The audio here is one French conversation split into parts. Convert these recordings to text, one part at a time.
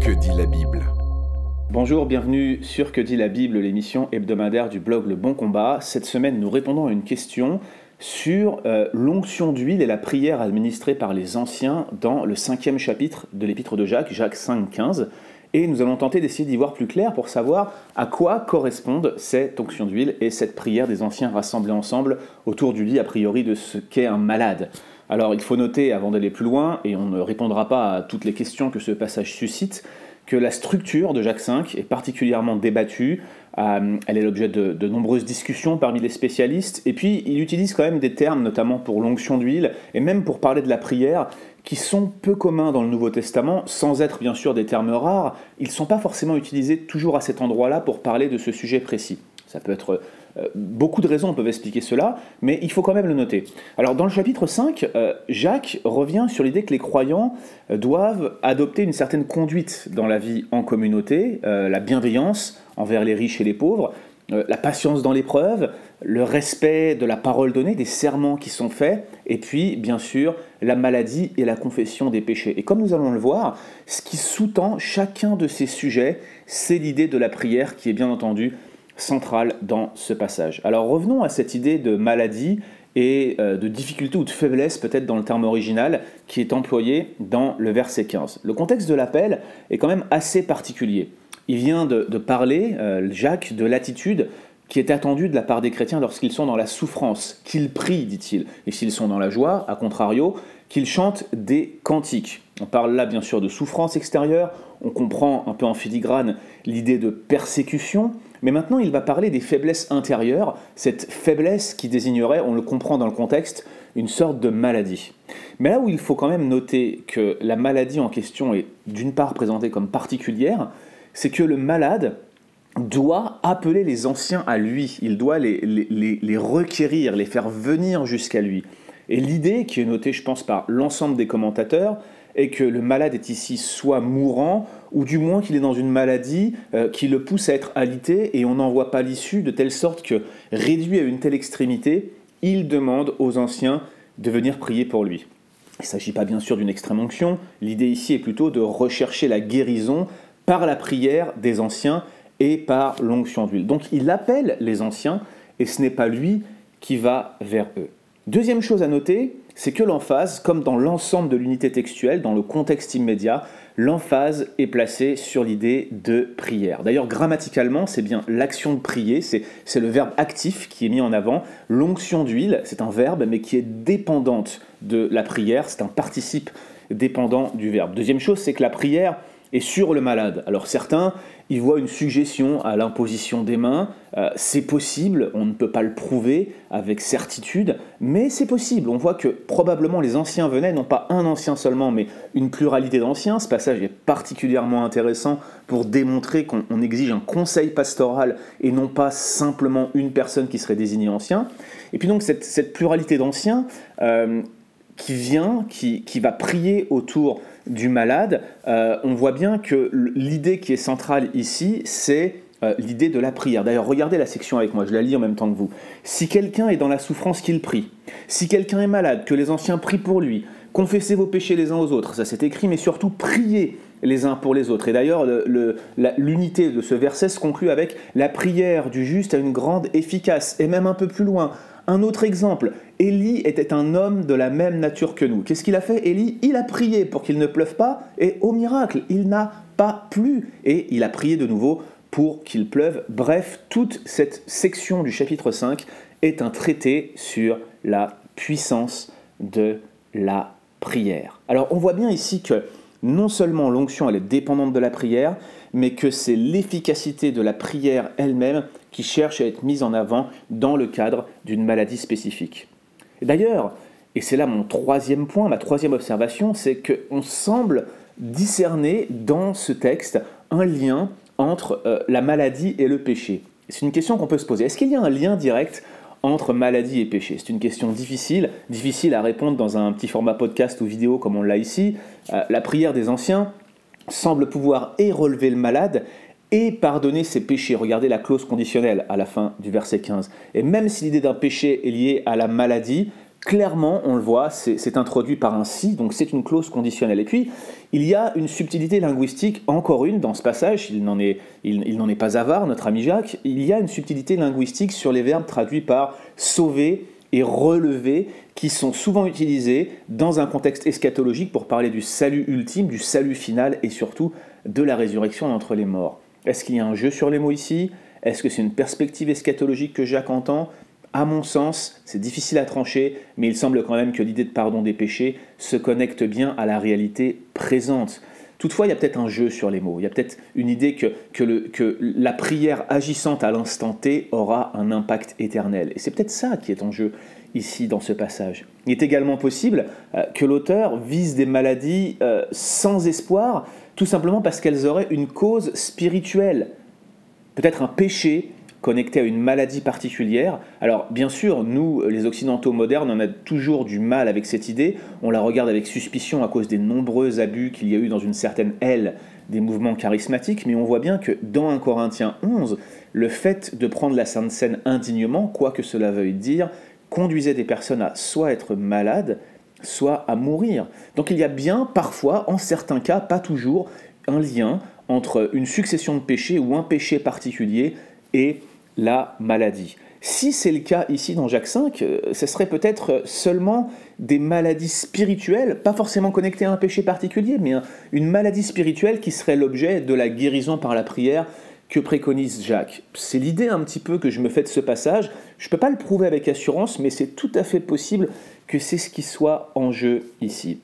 Que dit la Bible Bonjour, bienvenue sur Que dit la Bible, l'émission hebdomadaire du blog Le Bon Combat. Cette semaine, nous répondons à une question sur euh, l'onction d'huile et la prière administrée par les anciens dans le cinquième chapitre de l'épître de Jacques, Jacques 5, 15. Et nous allons tenter d'essayer d'y voir plus clair pour savoir à quoi correspondent cette onction d'huile et cette prière des anciens rassemblés ensemble autour du lit, a priori, de ce qu'est un malade. Alors il faut noter, avant d'aller plus loin, et on ne répondra pas à toutes les questions que ce passage suscite, que la structure de Jacques V est particulièrement débattue, euh, elle est l'objet de, nombreuses discussions parmi les spécialistes, et puis il utilise quand même des termes, notamment pour l'onction d'huile, et même pour parler de la prière, qui sont peu communs dans le Nouveau Testament, sans être bien sûr des termes rares, ils ne sont pas forcément utilisés toujours à cet endroit-là pour parler de ce sujet précis. Ça peut être beaucoup de raisons peuvent expliquer cela, mais il faut quand même le noter. Alors dans le chapitre 5, euh, Jacques revient sur l'idée que les croyants euh, doivent adopter une certaine conduite dans la vie en communauté, la bienveillance envers les riches et les pauvres, la patience dans l'épreuve, le respect de la parole donnée, des serments qui sont faits, et puis bien sûr la maladie et la confession des péchés. Et comme nous allons le voir, ce qui sous-tend chacun de ces sujets, c'est l'idée de la prière qui est bien entendu centrale dans ce passage. Alors revenons à cette idée de maladie et euh, de difficulté ou de faiblesse peut-être dans le terme original qui est employé dans le verset 15. Le contexte de l'appel est quand même assez particulier. Il vient de, parler, euh, Jacques, de l'attitude qui est attendue de la part des chrétiens lorsqu'ils sont dans la souffrance, qu'ils prient, dit-il, et s'ils sont dans la joie, à contrario, qu'ils chantent des cantiques. On parle là bien sûr de souffrance extérieure, on comprend un peu en filigrane l'idée de persécution, mais maintenant, il va parler des faiblesses intérieures, cette faiblesse qui désignerait, on le comprend dans le contexte, une sorte de maladie. Mais là où il faut quand même noter que la maladie en question est d'une part présentée comme particulière, c'est que le malade doit appeler les anciens à lui, il doit les, requérir, les faire venir jusqu'à lui. Et l'idée qui est notée, je pense, par l'ensemble des commentateurs, est que le malade est ici soit mourant, ou du moins qu'il est dans une maladie euh, qui le pousse à être alité, et on n'en voit pas l'issue, de telle sorte que, réduit à une telle extrémité, il demande aux anciens de venir prier pour lui. Il ne s'agit pas bien sûr d'une extrême onction, l'idée ici est plutôt de rechercher la guérison par la prière des anciens et par l'onction d'huile. Donc il appelle les anciens, et ce n'est pas lui qui va vers eux. Deuxième chose à noter, c'est que l'emphase, comme dans l'ensemble de l'unité textuelle, dans le contexte immédiat, l'emphase est placée sur l'idée de prière. D'ailleurs, grammaticalement, c'est bien l'action de prier, c'est le verbe actif qui est mis en avant. L'onction d'huile, c'est un verbe, mais qui est dépendante de la prière, c'est un participe dépendant du verbe. Deuxième chose, c'est que la prière est sur le malade. Alors certains il voit une suggestion à l'imposition des mains. Euh, c'est possible, on ne peut pas le prouver avec certitude, mais c'est possible. On voit que probablement les anciens venaient, non pas un ancien seulement, mais une pluralité d'anciens. Ce passage est particulièrement intéressant pour démontrer qu'on exige un conseil pastoral et non pas simplement une personne qui serait désignée ancien. Et puis donc cette, pluralité d'anciens euh, qui vient, qui va prier autour du malade, euh, on voit bien que l'idée qui est centrale ici, c'est euh, l'idée de la prière. D'ailleurs, regardez la section avec moi, je la lis en même temps que vous. Si quelqu'un est dans la souffrance qu'il prie, si quelqu'un est malade, que les anciens prient pour lui, confessez vos péchés les uns aux autres, ça c'est écrit, mais surtout priez les uns pour les autres. Et d'ailleurs, l'unité de ce verset se conclut avec la prière du juste a une grande efficace, et même un peu plus loin. Un autre exemple, Élie était un homme de la même nature que nous. Qu'est-ce qu'il a fait Élie? Il a prié pour qu'il ne pleuve pas, et au miracle, il n'a pas plu. Et il a prié de nouveau pour qu'il pleuve. Bref, toute cette section du chapitre 5 est un traité sur la puissance de la prière. Alors on voit bien ici que non seulement l'onction elle est dépendante de la prière, mais que c'est l'efficacité de la prière elle-même qui cherche à être mise en avant dans le cadre d'une maladie spécifique. D'ailleurs, et c'est là mon troisième point, ma troisième observation, c'est qu'on semble discerner dans ce texte un lien entre euh, la maladie et le péché. C'est une question qu'on peut se poser. Est-ce qu'il y a un lien direct entre maladie et péché? C'est une question difficile, difficile à répondre dans un petit format podcast ou vidéo comme on l'a ici. Euh, la prière des anciens semble pouvoir et relever le malade et pardonner ses péchés. Regardez la clause conditionnelle à la fin du verset 15. Et même si l'idée d'un péché est liée à la maladie, clairement, on le voit, c'est introduit par un si, donc c'est une clause conditionnelle. Et puis, il y a une subtilité linguistique, encore une, dans ce passage, il n'en est, il, est pas avare, notre ami Jacques, il y a une subtilité linguistique sur les verbes traduits par sauver et relever, qui sont souvent utilisés dans un contexte eschatologique pour parler du salut ultime, du salut final et surtout de la résurrection d'entre les morts. Est-ce qu'il y a un jeu sur les mots ici? Est-ce que c'est une perspective eschatologique que Jacques entend? À mon sens, c'est difficile à trancher, mais il semble quand même que l'idée de pardon des péchés se connecte bien à la réalité présente. Toutefois, il y a peut-être un jeu sur les mots. Il y a peut-être une idée que, la prière agissante à l'instant T aura un impact éternel. Et c'est peut-être ça qui est en jeu ici dans ce passage. Il est également possible euh, que l'auteur vise des maladies euh, sans espoir, tout simplement parce qu'elles auraient une cause spirituelle. Peut-être un péché connecté à une maladie particulière. Alors bien sûr, nous, les Occidentaux modernes, on a toujours du mal avec cette idée, on la regarde avec suspicion à cause des nombreux abus qu'il y a eu dans une certaine aile des mouvements charismatiques, mais on voit bien que dans 1 Corinthiens 11, le fait de prendre la Sainte Seine indignement, quoi que cela veuille dire, conduisait des personnes à soit être malades, soit à mourir. Donc il y a bien parfois, en certains cas, pas toujours, un lien entre une succession de péchés ou un péché particulier et la maladie. Si c'est le cas ici dans Jacques V, euh, ce serait peut-être seulement des maladies spirituelles, pas forcément connectées à un péché particulier, mais une maladie spirituelle qui serait l'objet de la guérison par la prière que préconise Jacques. C'est l'idée un petit peu que je me fais de ce passage. Je ne peux pas le prouver avec assurance, mais c'est tout à fait possible que c'est ce qui soit en jeu ici.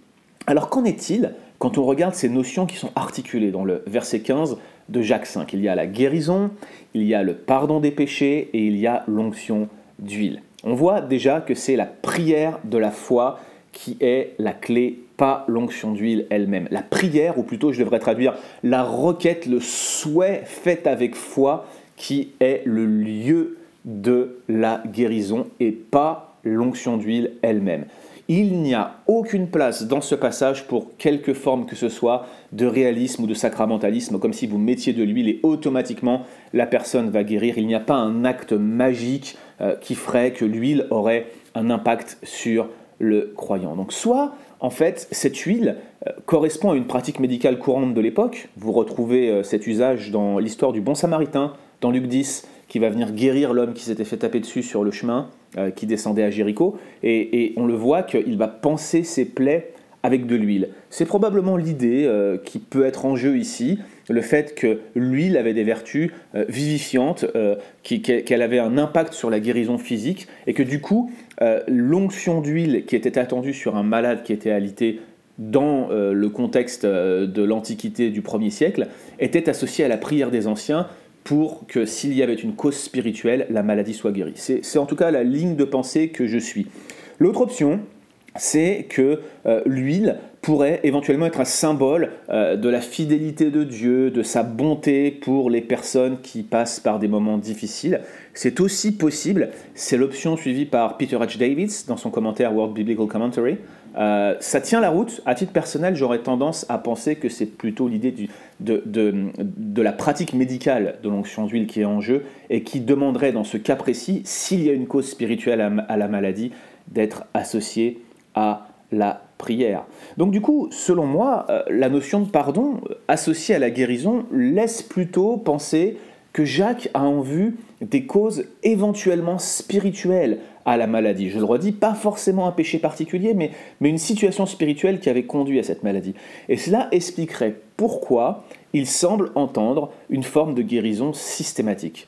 Alors qu'en est-il quand on regarde ces notions qui sont articulées dans le verset 15 de Jacques V. Il y a la guérison, il y a le pardon des péchés et il y a l'onction d'huile. On voit déjà que c'est la prière de la foi qui est la clé, pas l'onction d'huile elle-même. La prière, ou plutôt je devrais traduire la requête, le souhait fait avec foi, qui est le lieu de la guérison et pas l'onction d'huile elle-même. Il n'y a aucune place dans ce passage pour quelque forme que ce soit de réalisme ou de sacramentalisme, comme si vous mettiez de l'huile et automatiquement la personne va guérir. Il n'y a pas un acte magique euh, qui ferait que l'huile aurait un impact sur le croyant. Donc soit, en fait, cette huile euh, correspond à une pratique médicale courante de l'époque. Vous retrouvez euh, cet usage dans l'histoire du bon samaritain, dans Luc 10, qui va venir guérir l'homme qui s'était fait taper dessus sur le chemin, euh, qui descendait à Jéricho. Et, on le voit qu'il va panser ses plaies avec de l'huile. C'est probablement l'idée qui peut être en jeu ici, le fait que l'huile avait des vertus euh, vivifiantes, qu'elle avait un impact sur la guérison physique, et que du coup, l'onction d'huile qui était attendue sur un malade qui était alité dans le contexte de l'Antiquité du 1er siècle, était associée à la prière des anciens pour que s'il y avait une cause spirituelle, la maladie soit guérie. C'est en tout cas la ligne de pensée que je suis. L'autre option, c'est que euh, l'huile pourrait éventuellement être un symbole euh, de la fidélité de Dieu, de sa bonté pour les personnes qui passent par des moments difficiles. C'est aussi possible, c'est l'option suivie par Peter H. Davids dans son commentaire World Biblical Commentary, euh, ça tient la route. À titre personnel, j'aurais tendance à penser que c'est plutôt l'idée de, de, la pratique médicale de l'onction d'huile qui est en jeu et qui demanderait dans ce cas précis, s'il y a une cause spirituelle à, la maladie, d'être associée à la prière. Donc du coup, selon moi, euh, la notion de pardon euh, associée à la guérison laisse plutôt penser que Jacques a en vue des causes éventuellement spirituelles à la maladie. Je le redis, pas forcément un péché particulier, mais, mais une situation spirituelle qui avait conduit à cette maladie. Et cela expliquerait pourquoi il semble entendre une forme de guérison systématique.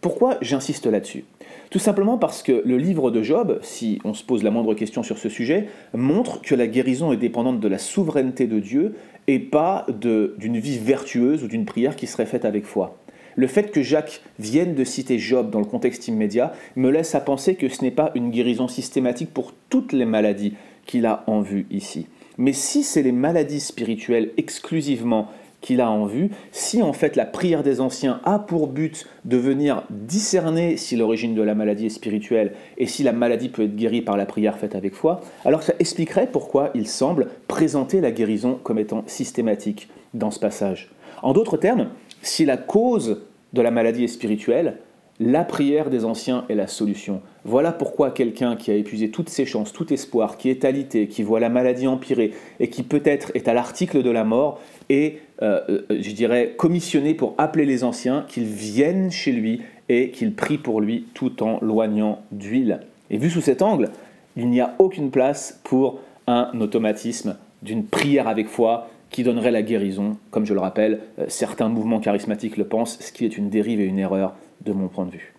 Pourquoi j'insiste là-dessus? Tout simplement parce que le livre de Job, si on se pose la moindre question sur ce sujet, montre que la guérison est dépendante de la souveraineté de Dieu et pas d'une vie vertueuse ou d'une prière qui serait faite avec foi. Le fait que Jacques vienne de citer Job dans le contexte immédiat me laisse à penser que ce n'est pas une guérison systématique pour toutes les maladies qu'il a en vue ici. Mais si c'est les maladies spirituelles exclusivement qu'il a en vue, si en fait la prière des anciens a pour but de venir discerner si l'origine de la maladie est spirituelle et si la maladie peut être guérie par la prière faite avec foi, alors ça expliquerait pourquoi il semble présenter la guérison comme étant systématique dans ce passage. En d'autres termes, si la cause de la maladie est spirituelle, La prière des anciens est la solution. Voilà pourquoi quelqu'un qui a épuisé toutes ses chances, tout espoir, qui est alité, qui voit la maladie empirer et qui peut-être est à l'article de la mort, est, euh, euh, je dirais, commissionné pour appeler les anciens qu'ils viennent chez lui et qu'ils prient pour lui tout en loignant d'huile. Et vu sous cet angle, il n'y a aucune place pour un automatisme d'une prière avec foi qui donnerait la guérison. Comme je le rappelle, euh, certains mouvements charismatiques le pensent, ce qui est une dérive et une erreur de mon point de vue.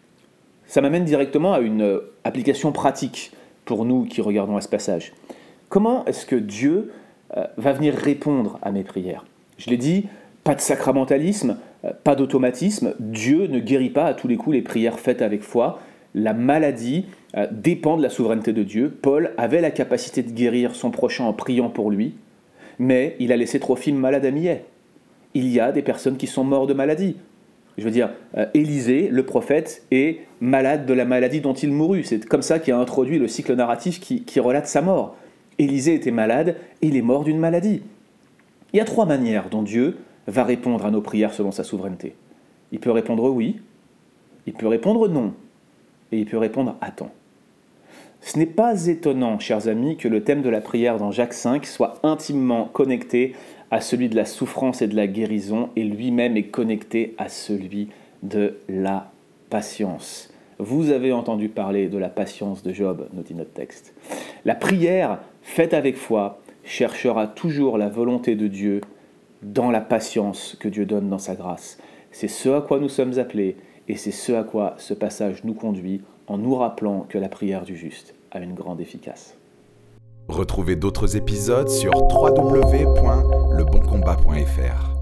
Ça m'amène directement à une euh, application pratique pour nous qui regardons à ce passage. Comment est-ce que Dieu euh, va venir répondre à mes prières? Je l'ai dit, pas de sacramentalisme, pas d'automatisme. Dieu ne guérit pas à tous les coups les prières faites avec foi. La maladie dépend de la souveraineté de Dieu. Paul avait la capacité de guérir son prochain en priant pour lui mais il a laissé Trophime malade à Millet. Il y a des personnes qui sont mortes de maladie. Je veux dire, euh, Élisée, le prophète, est malade de la maladie dont il mourut. C'est comme ça qu'il a introduit le cycle narratif qui, relate sa mort. Élisée était malade il est mort d'une maladie. Il y a trois manières dont Dieu va répondre à nos prières selon sa souveraineté. Il peut répondre oui, il peut répondre non, et il peut répondre attends. Ce n'est pas étonnant, chers amis, que le thème de la prière dans Jacques V soit intimement connecté à celui de la souffrance et de la guérison, et lui-même est connecté à celui de la patience. Vous avez entendu parler de la patience de Job, nous dit notre texte. La prière faite avec foi cherchera toujours la volonté de Dieu dans la patience que Dieu donne dans sa grâce. C'est ce à quoi nous sommes appelés et c'est ce à quoi ce passage nous conduit en nous rappelant que la prière du juste a une grande efficace. Retrouvez d'autres épisodes sur www.leboncombat.fr.